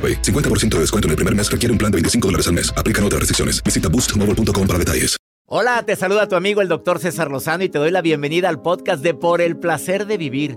AroPay. 50% de descuento en el primer mes requiere un plan de 25 dólares al mes. Aplican otras restricciones. Visita boostmobile.com para detalles. Hola, te saluda tu amigo el doctor César Lozano y te doy la bienvenida al podcast de Por el placer de vivir.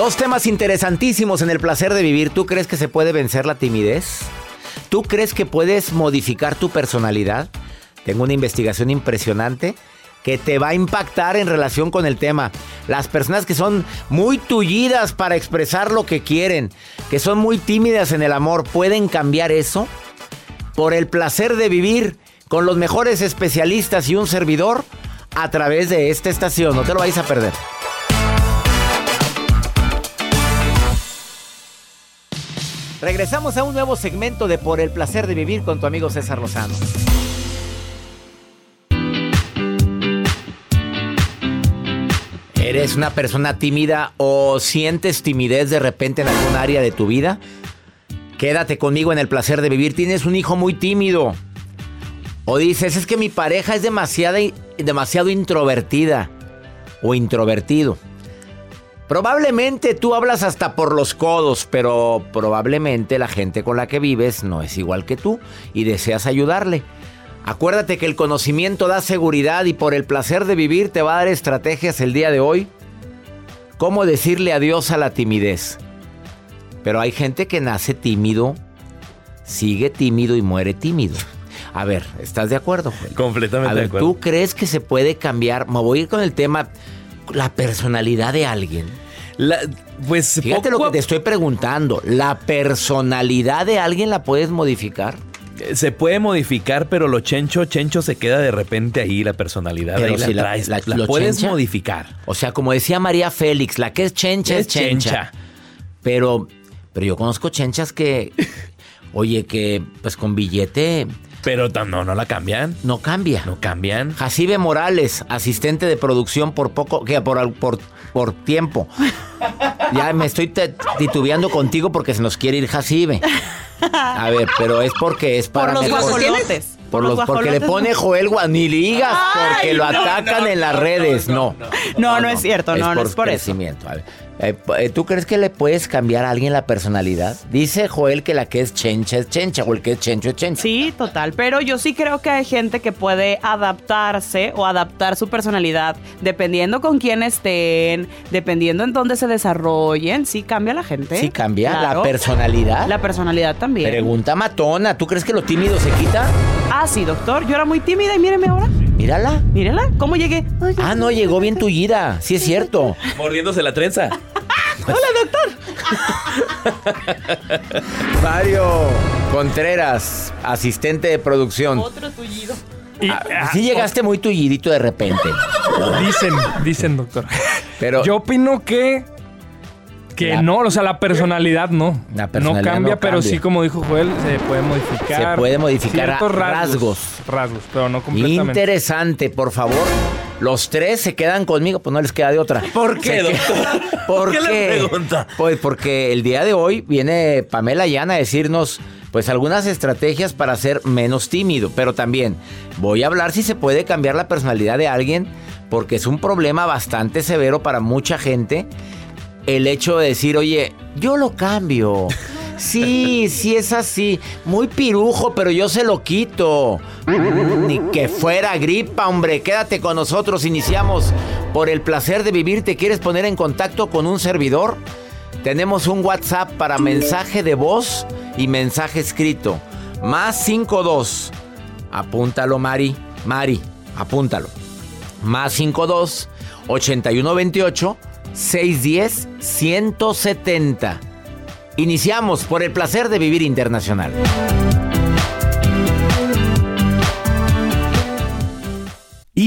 Dos temas interesantísimos en el placer de vivir. ¿Tú crees que se puede vencer la timidez? ¿Tú crees que puedes modificar tu personalidad? Tengo una investigación impresionante que te va a impactar en relación con el tema. Las personas que son muy tullidas para expresar lo que quieren, que son muy tímidas en el amor, ¿pueden cambiar eso? Por el placer de vivir con los mejores especialistas y un servidor a través de esta estación. No te lo vais a perder. Regresamos a un nuevo segmento de Por el placer de vivir con tu amigo César Lozano. ¿Eres una persona tímida o sientes timidez de repente en algún área de tu vida? Quédate conmigo en el placer de vivir. Tienes un hijo muy tímido. O dices, es que mi pareja es demasiado, demasiado introvertida o introvertido. Probablemente tú hablas hasta por los codos, pero probablemente la gente con la que vives no es igual que tú y deseas ayudarle. Acuérdate que el conocimiento da seguridad y por el placer de vivir te va a dar estrategias el día de hoy. ¿Cómo decirle adiós a la timidez? Pero hay gente que nace tímido, sigue tímido y muere tímido. A ver, ¿estás de acuerdo? Completamente a ver, de acuerdo. ¿Tú crees que se puede cambiar? Me voy a ir con el tema, la personalidad de alguien. La- pues Fíjate poco lo que te estoy preguntando. ¿La personalidad de alguien la puedes modificar? se puede modificar, pero lo chencho, chencho se queda de repente ahí la personalidad. Pero ahí la si la- traes, la- la, lo puedes chencha. modificar. O sea, como decía María Félix, la que es chencha es, Es chencha. chencha. Pero, pero yo conozco chenchas que, oye, que pues con billete Pero no, no la cambian. no cambia. No cambian. Jacibe Morales, asistente de producción por poco, que por, por, por tiempo. Ya me estoy titubeando contigo porque se nos quiere ir Jacibe. A ver, pero es porque es para Por los guajolotes. Por los, porque le pone Joel Gua- ni ligas, porque Ay, lo no, atacan no, en las no, redes. No, No, no es cierto, no, no es por eso. crecimiento. A ver, eh, eh, ¿Tú crees que le puedes cambiar a alguien la personalidad? Dice Joel que la que es chencha es chencha o el que es chencho es chencha. Sí, total. Pero yo sí creo que hay gente que puede adaptarse o adaptar su personalidad dependiendo con quién estén, dependiendo en dónde se desarrollen. Sí, cambia la gente. Sí, cambia la personalidad. La personalidad también. Pregunta matona, ¿tú crees que lo tímido se quita? Ah, sí, doctor. Yo era muy tímida y míreme ahora. Mírala. Mírela, ¿cómo llegué? Ay, Ah, no, llegó bien tullida. Sí es cierto. Mordiéndose la trenza. Mario Contreras, asistente de producción. Otro tullido. Y, Ah, ah, sí llegaste muy tullidito de repente. Dicen, dicen, doctor. Pero Yo opino que. Que La- no, o sea, la personalidad no. La personalidad no cambia, no pero cambia. sí, como dijo Joel, se puede modificar. Se puede modificar ciertos a- rasgos. Rasgos, pero no completamente. interesante, por favor. Los tres se quedan conmigo, pues no les queda de otra. ¿Por qué, doctor? ¿Por ¿Qué le qué? pregunta? Pues porque el día de hoy viene Pamela Llana a decirnos pues algunas estrategias para ser menos tímido. Pero también voy a hablar si se puede cambiar la personalidad de alguien, porque es un problema bastante severo para mucha gente. El hecho de decir, oye, yo lo cambio. Sí, sí es así. Muy pirujo, pero yo se lo quito. Ni que fuera gripa, hombre. Quédate con nosotros. Iniciamos por el placer de vivir. ¿Te quieres poner en contacto con un servidor? Tenemos un WhatsApp para mensaje de voz y mensaje escrito. Más 52. Apúntalo, Mari. Mari, apúntalo. Más 52 8128 610 170. Iniciamos por el placer de vivir internacional.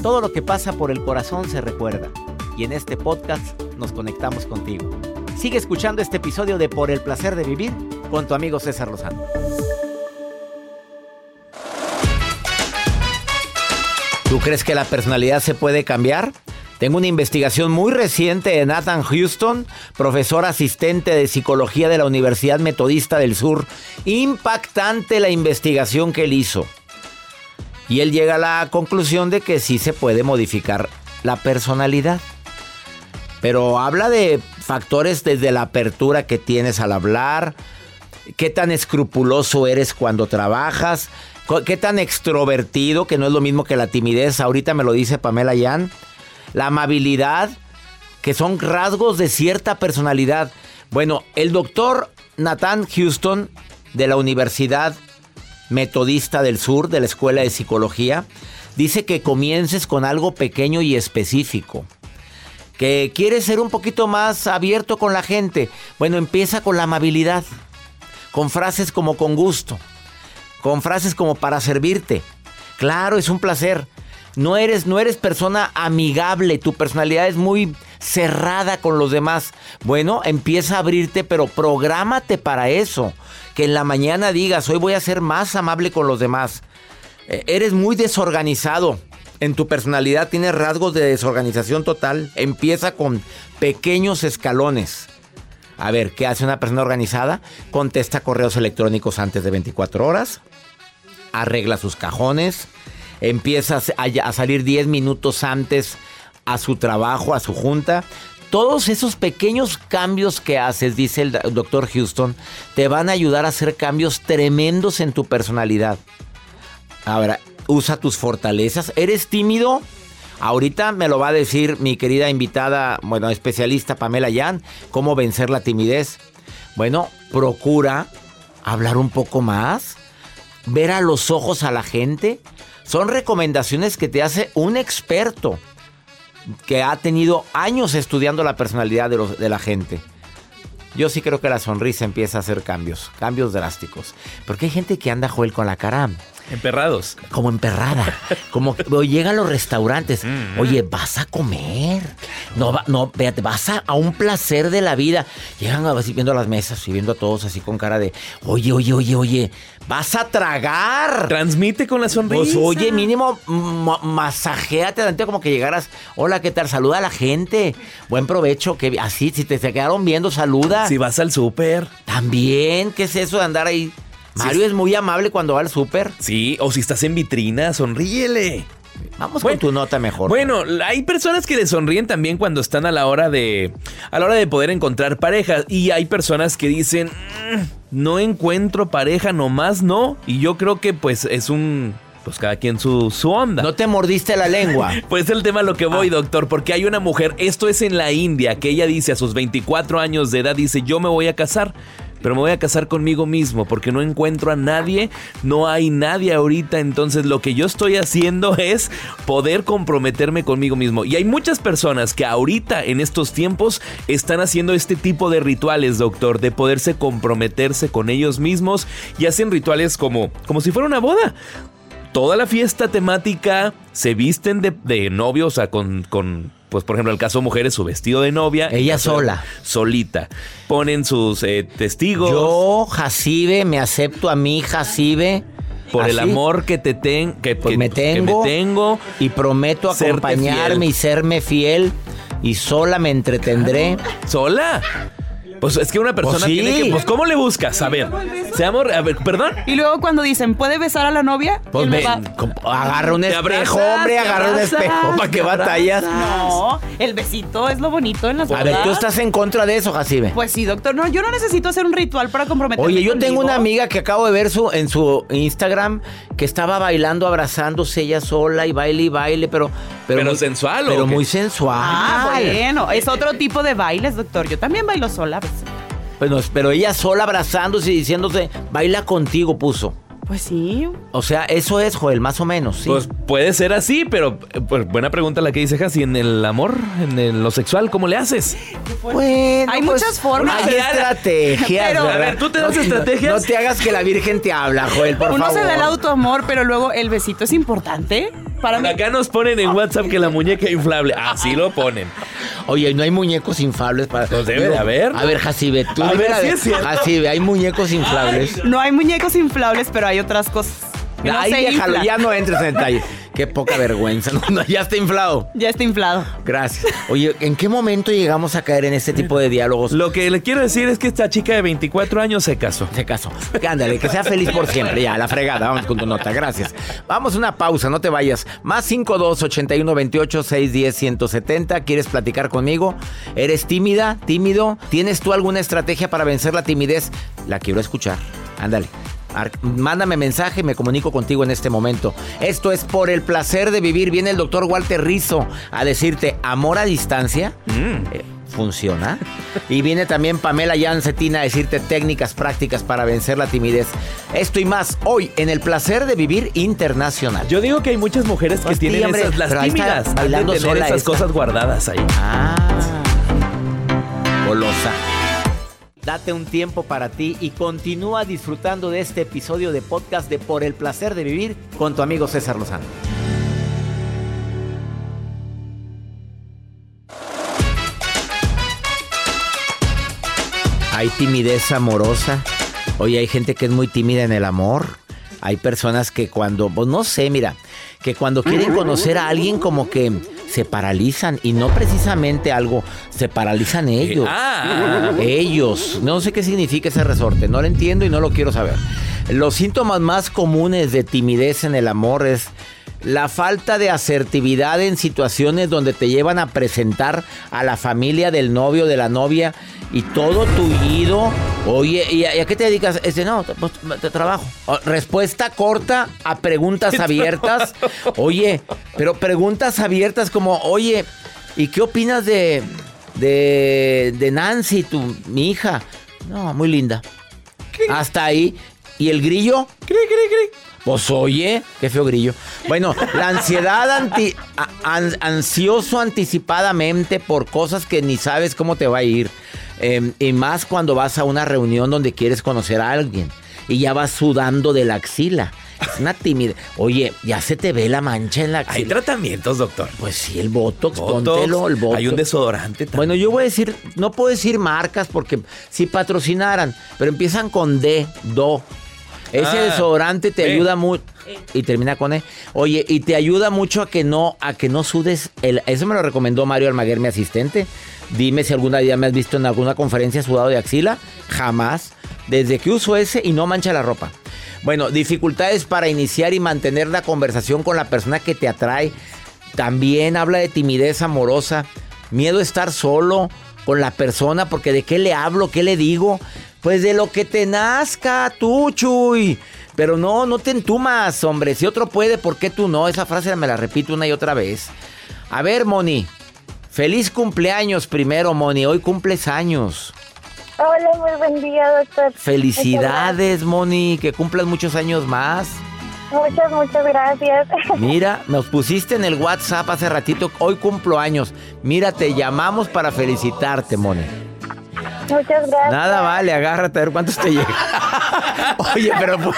Todo lo que pasa por el corazón se recuerda. Y en este podcast nos conectamos contigo. Sigue escuchando este episodio de Por el placer de vivir con tu amigo César Lozano. ¿Tú crees que la personalidad se puede cambiar? Tengo una investigación muy reciente de Nathan Houston, profesor asistente de psicología de la Universidad Metodista del Sur. Impactante la investigación que él hizo. Y él llega a la conclusión de que sí se puede modificar la personalidad. Pero habla de factores desde la apertura que tienes al hablar, qué tan escrupuloso eres cuando trabajas, qué tan extrovertido, que no es lo mismo que la timidez, ahorita me lo dice Pamela Yan, la amabilidad, que son rasgos de cierta personalidad. Bueno, el doctor Nathan Houston de la Universidad Metodista del Sur, de la Escuela de Psicología, dice que comiences con algo pequeño y específico. Que quieres ser un poquito más abierto con la gente. Bueno, empieza con la amabilidad. Con frases como con gusto. Con frases como para servirte. Claro, es un placer. No eres, no eres persona amigable, tu personalidad es muy cerrada con los demás. Bueno, empieza a abrirte, pero prográmate para eso. Que en la mañana digas, hoy voy a ser más amable con los demás. Eh, Eres muy desorganizado. En tu personalidad tienes rasgos de desorganización total. Empieza con pequeños escalones. A ver, ¿qué hace una persona organizada? Contesta correos electrónicos antes de 24 horas. Arregla sus cajones. Empieza a salir 10 minutos antes a su trabajo, a su junta. Todos esos pequeños cambios que haces, dice el doctor Houston, te van a ayudar a hacer cambios tremendos en tu personalidad. Ahora, usa tus fortalezas. ¿Eres tímido? Ahorita me lo va a decir mi querida invitada, bueno, especialista Pamela Yan, cómo vencer la timidez. Bueno, procura hablar un poco más, ver a los ojos a la gente. Son recomendaciones que te hace un experto que ha tenido años estudiando la personalidad de, los- de la gente. Yo sí creo que la sonrisa empieza a hacer cambios, cambios drásticos. Porque hay gente que anda, Joel, con la cara Emperrados. como emperrada. Como que llega a los restaurantes. Oye, vas a comer. No, va- no, véate, vas a, a un placer de la vida. Llegan así viendo las mesas y viendo a todos así con cara de, oye, oye, oye, oye, vas a tragar. Transmite con la sonrisa. Pues oye, mínimo ma- masajéate como que llegaras. Hola, ¿qué tal? Saluda a la gente. Buen provecho. Que así, si te se quedaron viendo, saluda. Si vas al súper. También, ¿qué es eso de andar ahí? Mario es muy amable cuando va al súper. Sí, o si estás en vitrina, sonríele. Vamos con tu nota mejor. Bueno, hay personas que le sonríen también cuando están a la hora de a la hora de poder encontrar pareja y hay personas que dicen, "Mm, "No encuentro pareja nomás, no." Y yo creo que pues es un pues cada quien su, su onda. No te mordiste la lengua. Pues el tema a lo que Ah. voy, doctor, porque hay una mujer, esto es en la India, que ella dice a sus 24 años de edad, dice, yo me voy a casar, pero me voy a casar conmigo mismo porque no encuentro a nadie, no hay nadie ahorita, entonces lo que yo estoy haciendo es poder comprometerme conmigo mismo. Y hay muchas personas que ahorita en estos tiempos están haciendo este tipo de rituales, doctor, de poderse comprometerse con ellos mismos y hacen rituales como, como si fuera una boda toda la fiesta temática se visten de, de novio, o sea, con, con, pues por ejemplo, en el caso de mujeres, su vestido de novia. Ella sola. Solita. Ponen sus eh, testigos. Yo, Jacibe, me acepto a mí, Jacibe. por el amor que te ten, que, Pues que- me que tengo. me tengo. Y prometo acompañarme fiel. y serme fiel. Y sola me entretendré. ¿Sola? Pues es que una persona Pues sí. tiene que. Pues, ¿cómo le buscas? A ver. Seamos. A ver, perdón. Y luego cuando dicen, ¿puede besar a la novia? Pues Él me- va- com- agarra un Te espejo, abrazas, hombre, te agarra un abrazas, espejo. ¿Para qué te batallas? No, el besito es lo bonito en las A ver, bodas. ¿tú estás en contra de eso, Jacibe? Pues sí, doctor. No, yo no necesito hacer un ritual para comprometerme Oye, yo tengo conmigo. una amiga que acabo de ver su, en su Instagram que estaba bailando, abrazándose ella sola y baile y baile, pero... Pero muy- sensual, ¿o Pero qué? muy sensual. Ah, bueno. Es otro tipo de bailes, doctor. Yo también bailo sola a veces. Bueno, pero ella sola abrazándose y diciéndose, baila contigo, puso. Pues sí. O sea, eso es, Joel, más o menos, sí. Pues puede ser así, pero pues, buena pregunta la que dice Jassi. En el amor, en el- lo sexual, ¿cómo le haces? Bueno, Hay pues, muchas formas. Hay estrategias, Pero, a ver, ¿tú te das No- estrategias? No, te hagas que la Virgen te habla, Joel, por Uno favor. se da el autoamor, pero luego el besito es importante. Para mí. Acá nos ponen en WhatsApp que la muñeca inflable. Así lo ponen. Oye, no hay muñecos inflables para... Pues debe de haber. A ver, Jacibe, tú A ver, sí es cierto. Jacibe, hay muñecos inflables. No hay muñecos inflables, pero hay otras cosas. que no déjalo, ya no entres en detalle. Qué poca vergüenza. No, no, ya está inflado. Ya está inflado. Gracias. Oye, ¿en qué momento llegamos a caer en este tipo de diálogos? Lo que le quiero decir es que esta chica de 24 años se casó. Se casó. Ándale, que sea feliz por siempre. Ya, la fregada. Vamos con tu nota. Gracias. Vamos a una pausa, no te vayas. Más 52 81 28 610 170. ¿Quieres platicar conmigo? ¿Eres tímida? ¿Tímido? ¿Tienes tú alguna estrategia para vencer la timidez? La quiero escuchar. Ándale. Mándame mensaje, me comunico contigo en este momento. Esto es por el placer de vivir. Viene el doctor Walter Rizzo a decirte amor a distancia. Eh, ¿Funciona? Y viene también Pamela Yancetina a decirte técnicas prácticas para vencer la timidez. Esto y más hoy en el placer de vivir internacional. Yo digo que hay muchas mujeres que tienen hombre, esas, las tímidas, bailando tener sola esas esta. cosas guardadas ahí. Ah, golosa. Date un tiempo para ti y continúa disfrutando de este episodio de podcast de Por el placer de vivir con tu amigo César Lozano. Hay timidez amorosa. Oye, hay gente que es muy tímida en el amor. Hay personas que cuando, pues no sé, mira, que cuando quieren conocer a alguien como que se paralizan y no precisamente algo, se paralizan ellos. ah. Ellos. No sé qué significa ese resorte, no lo entiendo y no lo quiero saber. Los síntomas más comunes de timidez en el amor es la falta de asertividad en situaciones donde te llevan a presentar a la familia del novio de la novia y todo tullido. Oye, ¿y a, y a qué te dedicas? Este, no, pues, te trabajo. Respuesta corta a preguntas abiertas. Oye, pero preguntas abiertas como, oye, ¿y qué opinas de, de, de Nancy, tu, mi hija? No, muy linda. Hasta ahí. ¿Y el grillo? Pues oye, qué feo grillo. Bueno, la ansiedad anti- a- an- ansioso anticipadamente por cosas que ni sabes cómo te va a ir. Eh, y más cuando vas a una reunión donde quieres conocer a alguien y ya vas sudando de la axila. Es una timidez. Oye, ya se te ve la mancha en la Hay axila. tratamientos, doctor. Pues sí, el botox, Botox, póntelo, el botox. Hay un desodorante también. Bueno, yo voy a decir, no puedo decir marcas porque si patrocinaran, pero empiezan con D, do. Ese Ah, desodorante te ayuda mucho. y termina con E. Oye, y te ayuda mucho a que no, a que no sudes. El, eso me lo recomendó Mario Almaguer, mi asistente. Dime si alguna día me has visto en alguna conferencia sudado de axila. Jamás. Desde que uso ese y no mancha la ropa. Bueno, dificultades para iniciar y mantener la conversación con la persona que te atrae. También habla de timidez amorosa, miedo a estar solo con la persona, porque de qué le hablo, qué le digo. Pues de lo que te nazca, tú, Chuy. Pero no, no te entumas, hombre. Si otro puede, ¿por qué tú no? Esa frase me la repito una y otra vez. A ver, Moni. Feliz cumpleaños primero, Moni. Hoy cumples años. Hola, muy buen día, doctor. Felicidades, Moni. Que cumplas muchos años más. Muchas, muchas gracias. Mira, nos pusiste en el WhatsApp hace ratito. Hoy cumplo años. Mira, te llamamos para felicitarte, Moni. Muchas gracias. Nada vale, agárrate a ver cuántos te llegan. Oye, pero pues,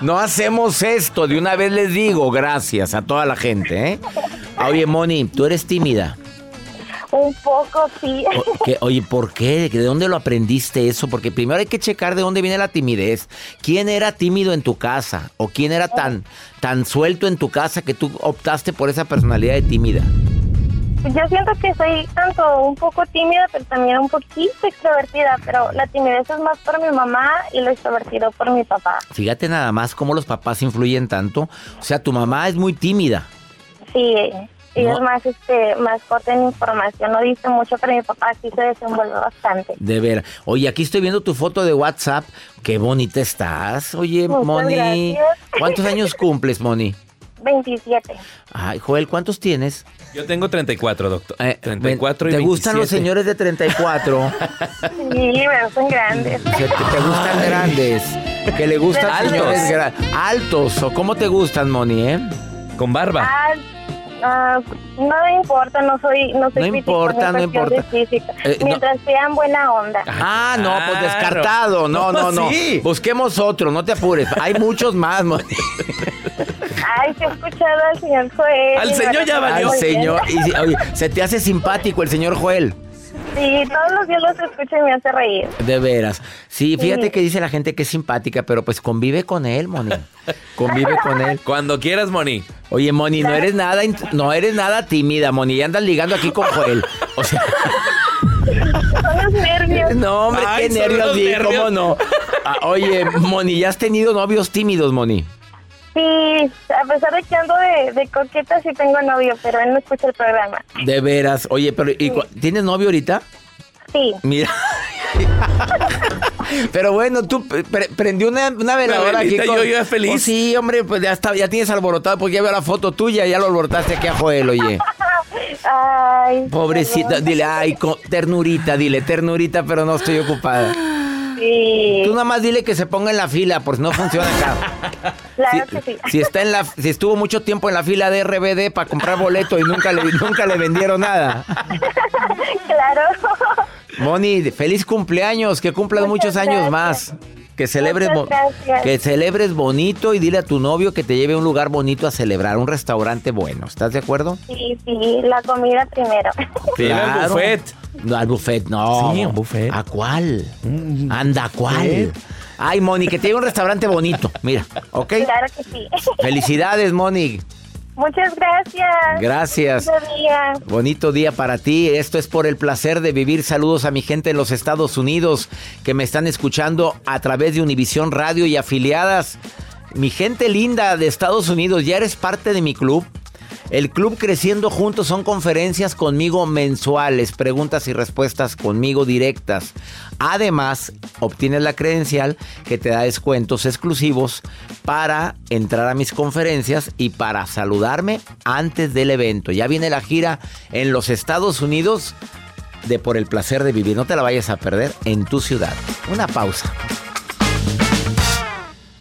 no hacemos esto. De una vez les digo gracias a toda la gente, ¿eh? Oye, Moni, tú eres tímida. Un poco, sí. O- que- oye, ¿por qué? ¿De dónde lo aprendiste eso? Porque primero hay que checar de dónde viene la timidez. ¿Quién era tímido en tu casa? ¿O quién era tan, tan suelto en tu casa que tú optaste por esa personalidad de tímida? Yo siento que soy tanto un poco tímida, pero también un poquito extrovertida, pero la timidez es más por mi mamá y lo extrovertido por mi papá. Fíjate nada más cómo los papás influyen tanto. O sea, tu mamá es muy tímida. Sí, y No. es más, este, más corta en información, no dice mucho, pero mi papá sí se desenvuelve bastante. De ver. Oye, aquí estoy viendo tu foto de WhatsApp. Qué bonita estás. Oye, Muchas Moni. gracias. ¿Cuántos años cumples, Moni? 27. Ay, Joel, ¿cuántos tienes? Yo tengo 34, doctor. Eh, 34 y ¿Te gustan los 27. señores de 34? Sí, me son grandes. ¿Te, te gustan grandes? ¿Que le gustan Altos. señores altos? ¿O cómo te gustan, Moni, eh? Con barba. Ah, ah, no me importa, no soy, no soy No importa, no importa. Eh, no. Mientras sean buena onda. Ah, no, pues descartado. No, no, no. Sí. Busquemos otro, no te apures. Hay muchos más. Ay, se ha escuchado al señor Joel. Al señor ya Al valió. bien. señor. Y, oye, se te hace simpático el señor Joel. Sí, todos los días los escucho y me hace reír. De veras. Sí, fíjate Sí. que dice la gente que es simpática, pero pues convive con él, Moni. Convive con él. Cuando quieras, Moni. Oye, Moni, no eres nada, no eres nada tímida, Moni. Ya andas ligando aquí con Joel. O sea, Son los nervios. no, hombre, Ay, qué nervios, los sí, nervios. cómo no. Ah, oye, Moni, ¿ya has tenido novios tímidos, Moni? Sí, a pesar de que ando de, de coqueta, sí tengo novio, pero él no escucha el programa. De veras. Oye, pero ¿y cu- ¿tienes novio ahorita? Sí. Mira. Pero bueno, tú pre- prendió una, una veladora aquí. velita, yo ya feliz. Oh, sí, hombre, pues ya está, ya tienes alborotado porque ya veo la foto tuya, ya lo alborotaste aquí a Joel, oye. Ay. Pobrecita, perdón. dile, ay, co- ternurita, dile, ternurita, pero no estoy ocupada. Sí, Tú nada más dile que se ponga en la fila, por si no funciona acá. claro si, que sí. si está en la, si estuvo mucho tiempo en la fila de RBD para comprar boleto y nunca le, nunca le vendieron nada. claro. Moni, feliz cumpleaños, que Muchas muchos años gracias. más. Que celebres, que celebres bonito y dile a tu novio que te lleve a un lugar bonito a celebrar, un restaurante bueno. ¿Estás de acuerdo? Sí, sí, la comida primero. Lleva al buffet. No, al buffet, no. Sí, un buffet. ¿A cuál? Anda, ¿a cuál? buffet. Ay, Moni, que te lleve a un restaurante bonito. Mira, ¿ok? Claro que sí. Felicidades, Moni. Muchas gracias. Gracias. Bonito día. Bonito día para ti. Esto es por el placer de vivir. Saludos a mi gente en los Estados Unidos que me están escuchando a través de Univisión Radio y afiliadas. Mi gente linda de Estados Unidos, ya eres parte de mi club. El club Creciendo Juntos son conferencias conmigo mensuales, preguntas y respuestas conmigo directas. Además, obtienes la credencial que te da descuentos exclusivos para entrar a mis conferencias y para saludarme antes del evento. Ya viene la gira en los Estados Unidos de Por el Placer de Vivir. No te la vayas a perder en tu ciudad. Una pausa.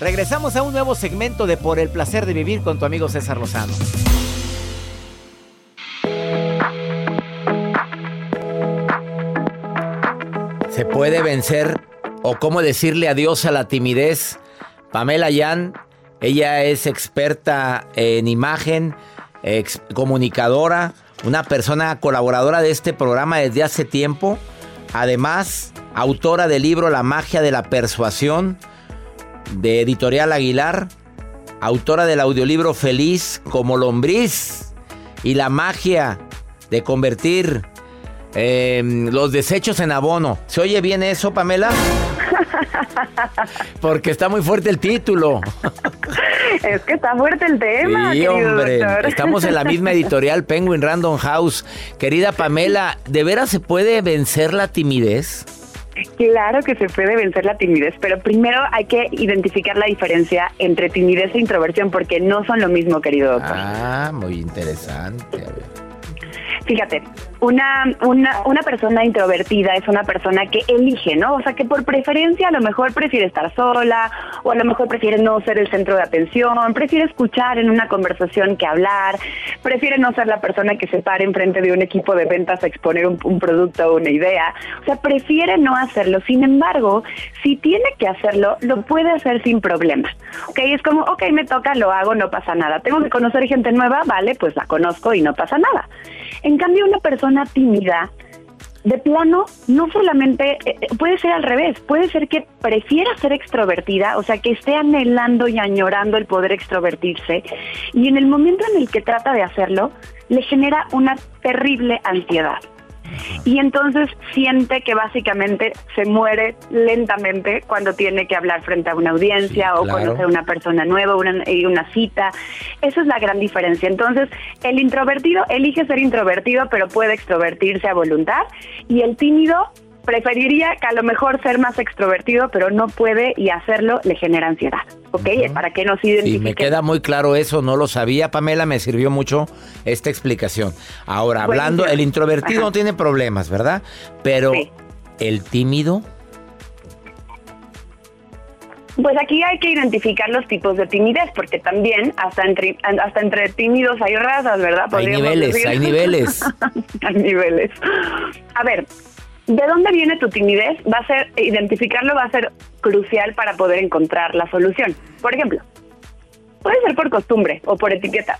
Regresamos a un nuevo segmento de Por el placer de vivir con tu amigo César Lozano. ¿Se puede vencer o cómo decirle adiós a la timidez? Pamela Yan, ella es experta en imagen, comunicadora, una persona colaboradora de este programa desde hace tiempo. Además, autora del libro La magia de la persuasión de Editorial Aguilar, autora del audiolibro Feliz como lombriz y la magia de convertir eh, los desechos en abono. ¿Se oye bien eso, Pamela? Porque está muy fuerte el título. Es que está fuerte el tema, Sí, hombre. doctor. Estamos en la misma editorial Penguin Random House. Querida Pamela, ¿de veras se puede vencer la timidez? Claro que se puede vencer la timidez, pero primero hay que identificar la diferencia entre timidez e introversión, porque no son lo mismo, querido doctor. Ah, muy interesante. A ver. Fíjate, una, una, persona introvertida es una persona que elige, ¿no? O sea, que por preferencia a lo mejor prefiere estar sola o a lo mejor prefiere no ser el centro de atención, prefiere escuchar en una conversación que hablar, prefiere no ser la persona que se pare enfrente de un equipo de ventas a exponer un, un producto o una idea. O sea, prefiere no hacerlo. Sin embargo, si tiene que hacerlo, lo puede hacer sin problema. ¿Ok? Es como, ok, me toca, lo hago, no pasa nada. Tengo que conocer gente nueva, vale, pues la conozco y no pasa nada. En cambio, una persona tímida, de plano, no solamente eh, eh, puede ser al revés, puede ser que prefiera ser extrovertida, o sea, que esté anhelando y añorando el poder extrovertirse, y en el momento en el que trata de hacerlo, le genera una terrible ansiedad. Y entonces siente que básicamente se muere lentamente cuando tiene que hablar frente a una audiencia Sí, o claro. conocer a una persona nueva, una, y una cita. Esa es la gran diferencia. Entonces, el introvertido elige ser introvertido, pero puede extrovertirse a voluntad. Y el tímido preferiría que a lo mejor ser más extrovertido, pero no puede y hacerlo le genera ansiedad. ¿Ok? Para que nos Sí, identifiquen. me queda muy claro eso, no lo sabía, Pamela, me sirvió mucho esta explicación. Ahora, hablando, el introvertido Ajá. no tiene problemas, ¿verdad? Pero el tímido, Pues aquí hay que identificar los tipos de timidez, porque también hasta entre, hasta entre tímidos hay razas, ¿verdad? hay Podríamos niveles, decir. hay niveles. hay niveles. A ver, ¿de dónde viene tu timidez? Va a ser, identificarlo va a ser crucial para poder encontrar la solución. Por ejemplo, puede ser por costumbre o por etiqueta.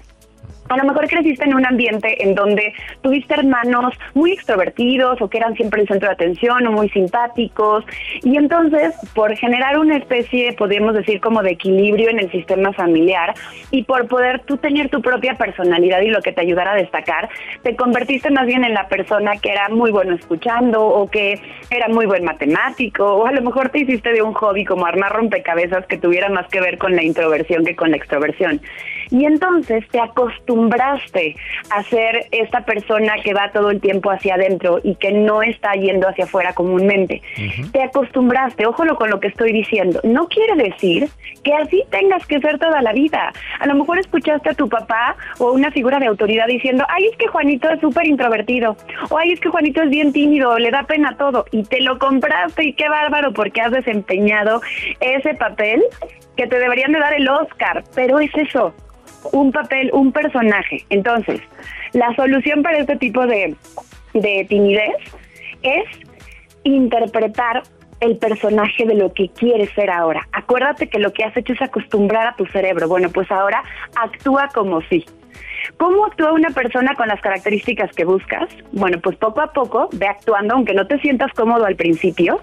A lo mejor creciste en un ambiente en donde tuviste hermanos muy extrovertidos o que eran siempre el centro de atención o muy simpáticos y entonces por generar una especie, podríamos decir como de equilibrio en el sistema familiar y por poder tú tener tu propia personalidad y lo que te ayudara a destacar, te convertiste más bien en la persona que era muy bueno escuchando o que era muy buen matemático o a lo mejor te hiciste de un hobby como armar rompecabezas que tuviera más que ver con la introversión que con la extroversión. Y entonces te acostumbraste a ser esta persona que va todo el tiempo hacia adentro y que no está yendo hacia afuera comúnmente. Te acostumbraste, ojo con lo que estoy diciendo. No quiere decir que así tengas que ser toda la vida. A lo mejor escuchaste a tu papá o una figura de autoridad diciendo, ay, es que Juanito es súper introvertido, o ay, es que Juanito es bien tímido, le da pena todo, y te lo compraste y qué bárbaro porque has desempeñado ese papel que te deberían de dar el Oscar, pero es eso, un papel, un personaje. Entonces, la solución para este tipo de, de timidez es interpretar el personaje de lo que quieres ser ahora. Acuérdate que lo que has hecho es acostumbrar a tu cerebro. Bueno, pues ahora actúa como si. ¿Cómo actúa una persona con las características que buscas? Bueno, pues poco a poco ve actuando, aunque no te sientas cómodo al principio.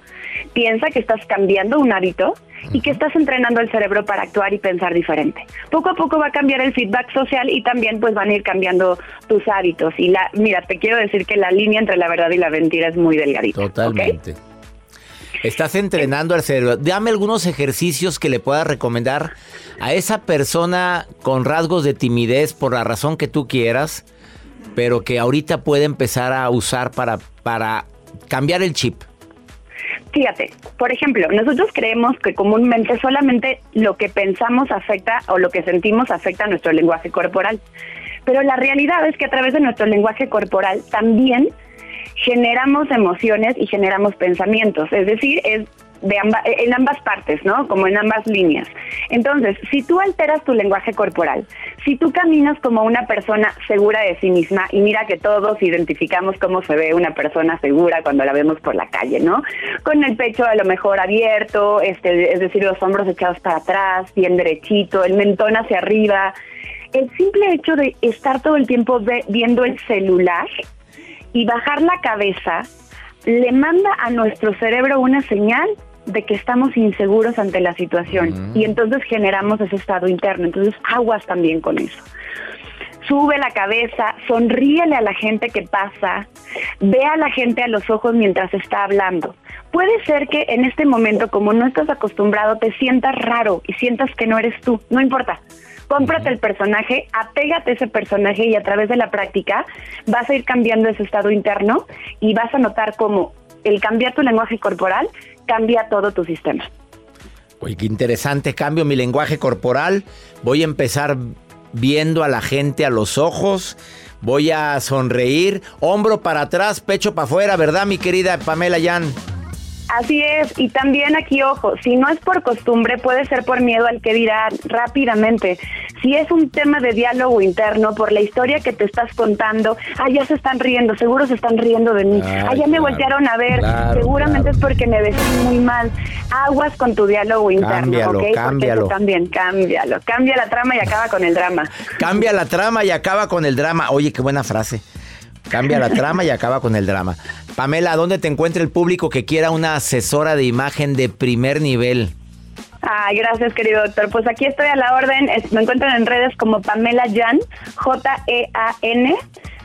Piensa que estás cambiando un hábito y que estás entrenando el cerebro para actuar y pensar diferente. Poco a poco va a cambiar el feedback social y también pues van a ir cambiando tus hábitos. Y la, mira, te quiero decir que la línea entre la verdad y la mentira es muy delgadita. Totalmente. Estás entrenando al cerebro. Dame algunos ejercicios que le puedas recomendar a esa persona con rasgos de timidez por la razón que tú quieras, pero que ahorita puede empezar a usar para, para cambiar el chip. Fíjate, por ejemplo, nosotros creemos que comúnmente solamente lo que pensamos afecta o lo que sentimos afecta a nuestro lenguaje corporal. Pero la realidad es que a través de nuestro lenguaje corporal también generamos emociones y generamos pensamientos. Es decir, es de en ambas partes, ¿no? Como en ambas líneas. Entonces, si tú alteras tu lenguaje corporal, si tú caminas como una persona segura de sí misma, y mira que todos identificamos cómo se ve una persona segura cuando la vemos por la calle, ¿no? Con el pecho a lo mejor abierto, este, es decir, los hombros echados para atrás, bien derechito, el mentón hacia arriba. El simple hecho de estar todo el tiempo viendo el celular y bajar la cabeza le manda a nuestro cerebro una señal de que estamos inseguros ante la situación y entonces generamos ese estado interno. Entonces aguas también con eso. Sube la cabeza, sonríele a la gente que pasa, ve a la gente a los ojos mientras está hablando. Puede ser que en este momento, como no estás acostumbrado, te sientas raro y sientas que no eres tú. No importa. Cómprate el personaje, apégate a ese personaje y a través de la práctica vas a ir cambiando ese estado interno y vas a notar cómo el cambiar tu lenguaje corporal cambia todo tu sistema. Oye, qué interesante, cambio mi lenguaje corporal, voy a empezar viendo a la gente a los ojos, voy a sonreír, hombro para atrás, pecho para afuera, ¿verdad, mi querida Pamela Yan? Así es, y también aquí, ojo, si no es por costumbre, puede ser por miedo al que dirá rápidamente. Si es un tema de diálogo interno, por la historia que te estás contando, ah, ya se están riendo, seguro se están riendo de mí, ah, ya me voltearon a ver, seguramente es porque me vestí muy mal. Aguas con tu diálogo interno, cámbialo, ¿ok? Cámbialo. también, cámbialo. Cambia la trama y acaba con el drama. Cambia la trama y acaba con el drama. Oye, qué buena frase. Cambia la trama y acaba con el drama. Pamela, ¿dónde te encuentra el público que quiera una asesora de imagen de primer nivel? Ay, gracias, querido doctor. Pues aquí estoy a la orden. Me encuentran en redes como Pamela Jan, J-E-A-N.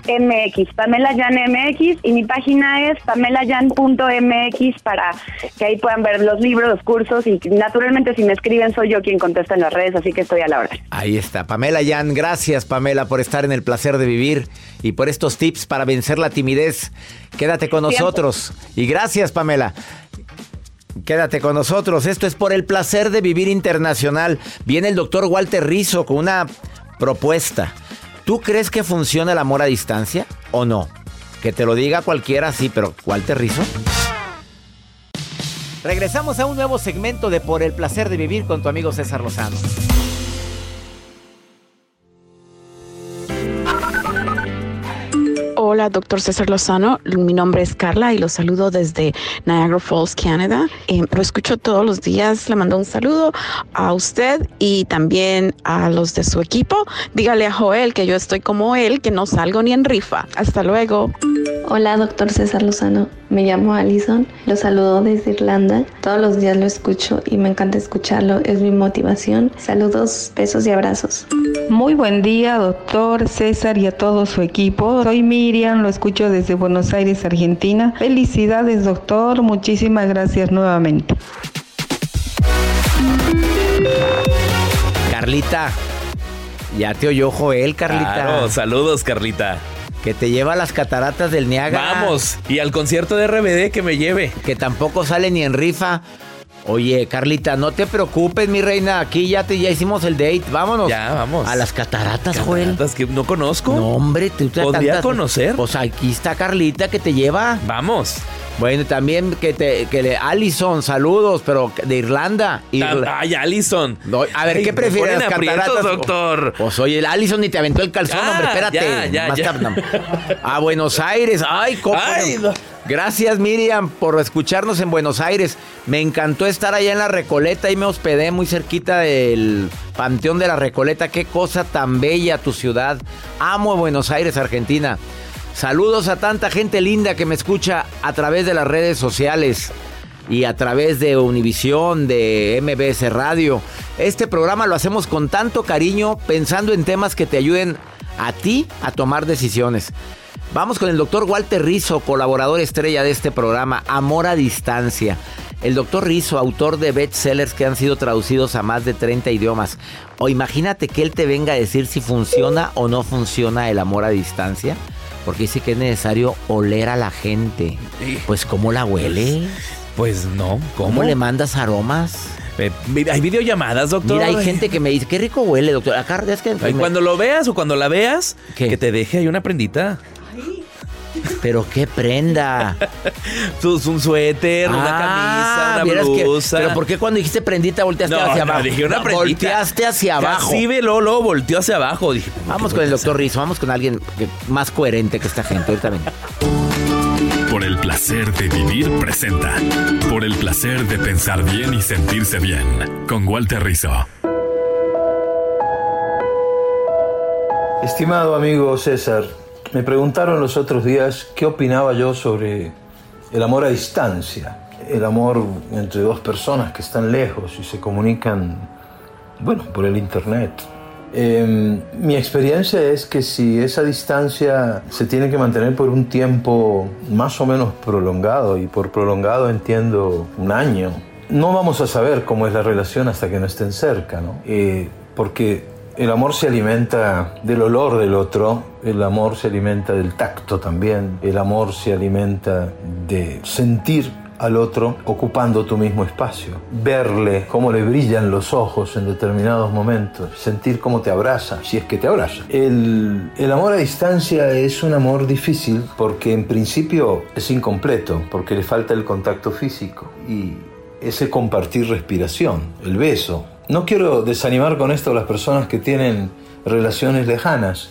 MX, Pamela Jan MX y mi página es pamelayan.mx para que ahí puedan ver los libros, los cursos y naturalmente si me escriben soy yo quien contesta en las redes, así que estoy a la orden. Ahí está, Pamela Jan, gracias Pamela por estar en el placer de vivir y por estos tips para vencer la timidez. Quédate con nosotros y gracias Pamela. Quédate con nosotros. Esto es por el placer de vivir internacional. Viene el doctor Walter Rizzo con una propuesta. ¿Tú crees que funciona el amor a distancia o no? Que te lo diga cualquiera, sí, pero Walter Rizzo. Regresamos a un nuevo segmento de Por el placer de vivir con tu amigo César Lozano. Hola, doctor César Lozano. Mi nombre es Carla y lo saludo desde Niagara Falls, Canadá. Eh, lo escucho todos los días. Le mando un saludo a usted y también a los de su equipo. Dígale a Joel que yo estoy como él, que no salgo ni en rifa. Hasta luego. Hola, doctor César Lozano. Me llamo Alison. Lo saludo desde Irlanda. Todos los días lo escucho y me encanta escucharlo. Es mi motivación. Saludos, besos y abrazos. Muy buen día, doctor César y a todo su equipo. Soy Miriam, lo escucho desde Buenos Aires, Argentina. Felicidades, doctor. Muchísimas gracias nuevamente. Carlita, ya te oyó Joel, Carlita. Claro, saludos, Carlita. Que te lleva a las cataratas del Niágara. Vamos, y al concierto de RBD que me lleve. Que tampoco sale ni en rifa. Oye, Carlita, no te preocupes, mi reina. Aquí ya te ya hicimos el date. Vámonos. Ya, vamos. A las cataratas, Joel. Cataratas que no conozco. No, hombre, tú te ¿Podría conocer? Pues aquí está Carlita que te lleva. Vamos. Bueno, también que te que le Allison, saludos, pero de Irlanda. Irla- Ay, Allison. No, a ver, Ay, ¿qué me prefieres? aprietos, cataratas? doctor. Pues oye, el Allison ni te aventó el calzón, Ah, hombre, espérate. ya, ya, Más tarde. A Buenos Aires. Ay, cómo. Ay, no. Gracias, Miriam, por escucharnos en Buenos Aires. Me encantó estar allá en la Recoleta y me hospedé muy cerquita del Panteón de la Recoleta. Qué cosa tan bella tu ciudad. Amo Buenos Aires, Argentina. Saludos a tanta gente linda que me escucha a través de las redes sociales y a través de Univisión, de MBS Radio. Este programa lo hacemos con tanto cariño, pensando en temas que te ayuden a ti a tomar decisiones. Vamos con el doctor Walter Rizzo, colaborador estrella de este programa, Amor a Distancia. El doctor Rizzo, autor de bestsellers que han sido traducidos a más de 30 idiomas. O imagínate que él te venga a decir si funciona o no funciona el amor a distancia. Porque dice que es necesario oler a la gente. Pues, ¿cómo la huele? Pues no. ¿Cómo, ¿Cómo le mandas aromas? Eh, hay videollamadas, doctor. Mira, hay gente que me dice, qué rico huele, doctor. Acá es que... Cuando lo veas o cuando la veas, que te deje ahí una prendita. Pero qué prenda. Tú, un suéter, una Ah, camisa, una que- blusa. pero ¿por qué cuando dijiste prendita volteaste No, hacia no, abajo? dije una No, prendita. Volteaste hacia abajo. Ve Lolo, volteó hacia abajo. Dije, Vamos con el doctor Rizzo, vamos con alguien más coherente que esta gente. Ahorita vengo. Por el placer de vivir presenta. Por el placer de pensar bien y sentirse bien. Con Walter Rizzo. Estimado amigo César, me preguntaron los otros días qué opinaba yo sobre el amor a distancia, el amor entre dos personas que están lejos y se comunican, bueno, por el Internet. Eh, mi experiencia es que si esa distancia se tiene que mantener por un tiempo más o menos prolongado, y por prolongado entiendo un año, no vamos a saber cómo es la relación hasta que no estén cerca, ¿no? Eh, porque el amor se alimenta del olor del otro, el amor se alimenta del tacto también, el amor se alimenta de sentir al otro ocupando tu mismo espacio, verle cómo le brillan los ojos en determinados momentos, sentir cómo te abraza, si es que te abraza. El, el amor a distancia es un amor difícil porque en principio es incompleto, porque le falta el contacto físico y ese compartir respiración, el beso. No quiero desanimar con esto a las personas que tienen relaciones lejanas,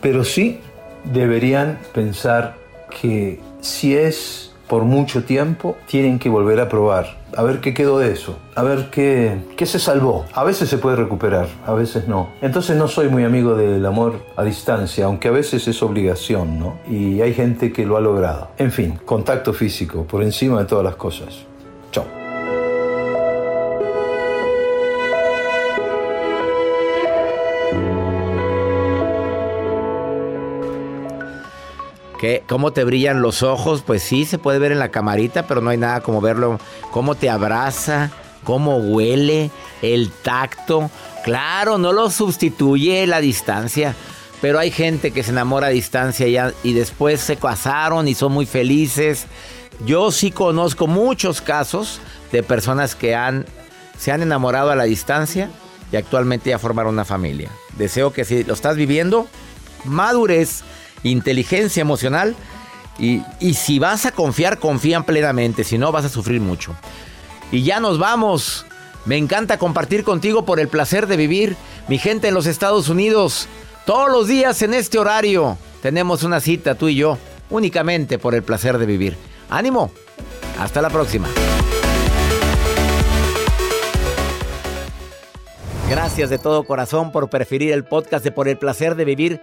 pero sí deberían pensar que si es por mucho tiempo, tienen que volver a probar, a ver qué quedó de eso, a ver qué, qué se salvó. A veces se puede recuperar, a veces no. Entonces no soy muy amigo del amor a distancia, aunque a veces es obligación, ¿no? Y hay gente que lo ha logrado. En fin, contacto físico, por encima de todas las cosas. ¿Qué? ¿Cómo te brillan los ojos? Pues sí, se puede ver en la camarita, pero no hay nada como verlo. ¿Cómo te abraza? ¿Cómo huele? El tacto. Claro, no lo sustituye la distancia. Pero hay gente que se enamora a distancia y después se casaron y son muy felices. Yo sí conozco muchos casos de personas que han, se han enamorado a la distancia y actualmente ya formaron una familia. Deseo que si lo estás viviendo, madurez, inteligencia emocional y, y si vas a confiar, confían plenamente, si no vas a sufrir mucho. Y ya nos vamos. Me encanta compartir contigo por el placer de vivir. Mi gente en los Estados Unidos, todos los días en este horario tenemos una cita tú y yo, únicamente por el placer de vivir. Ánimo. Hasta la próxima. Gracias de todo corazón por preferir el podcast de Por el placer de vivir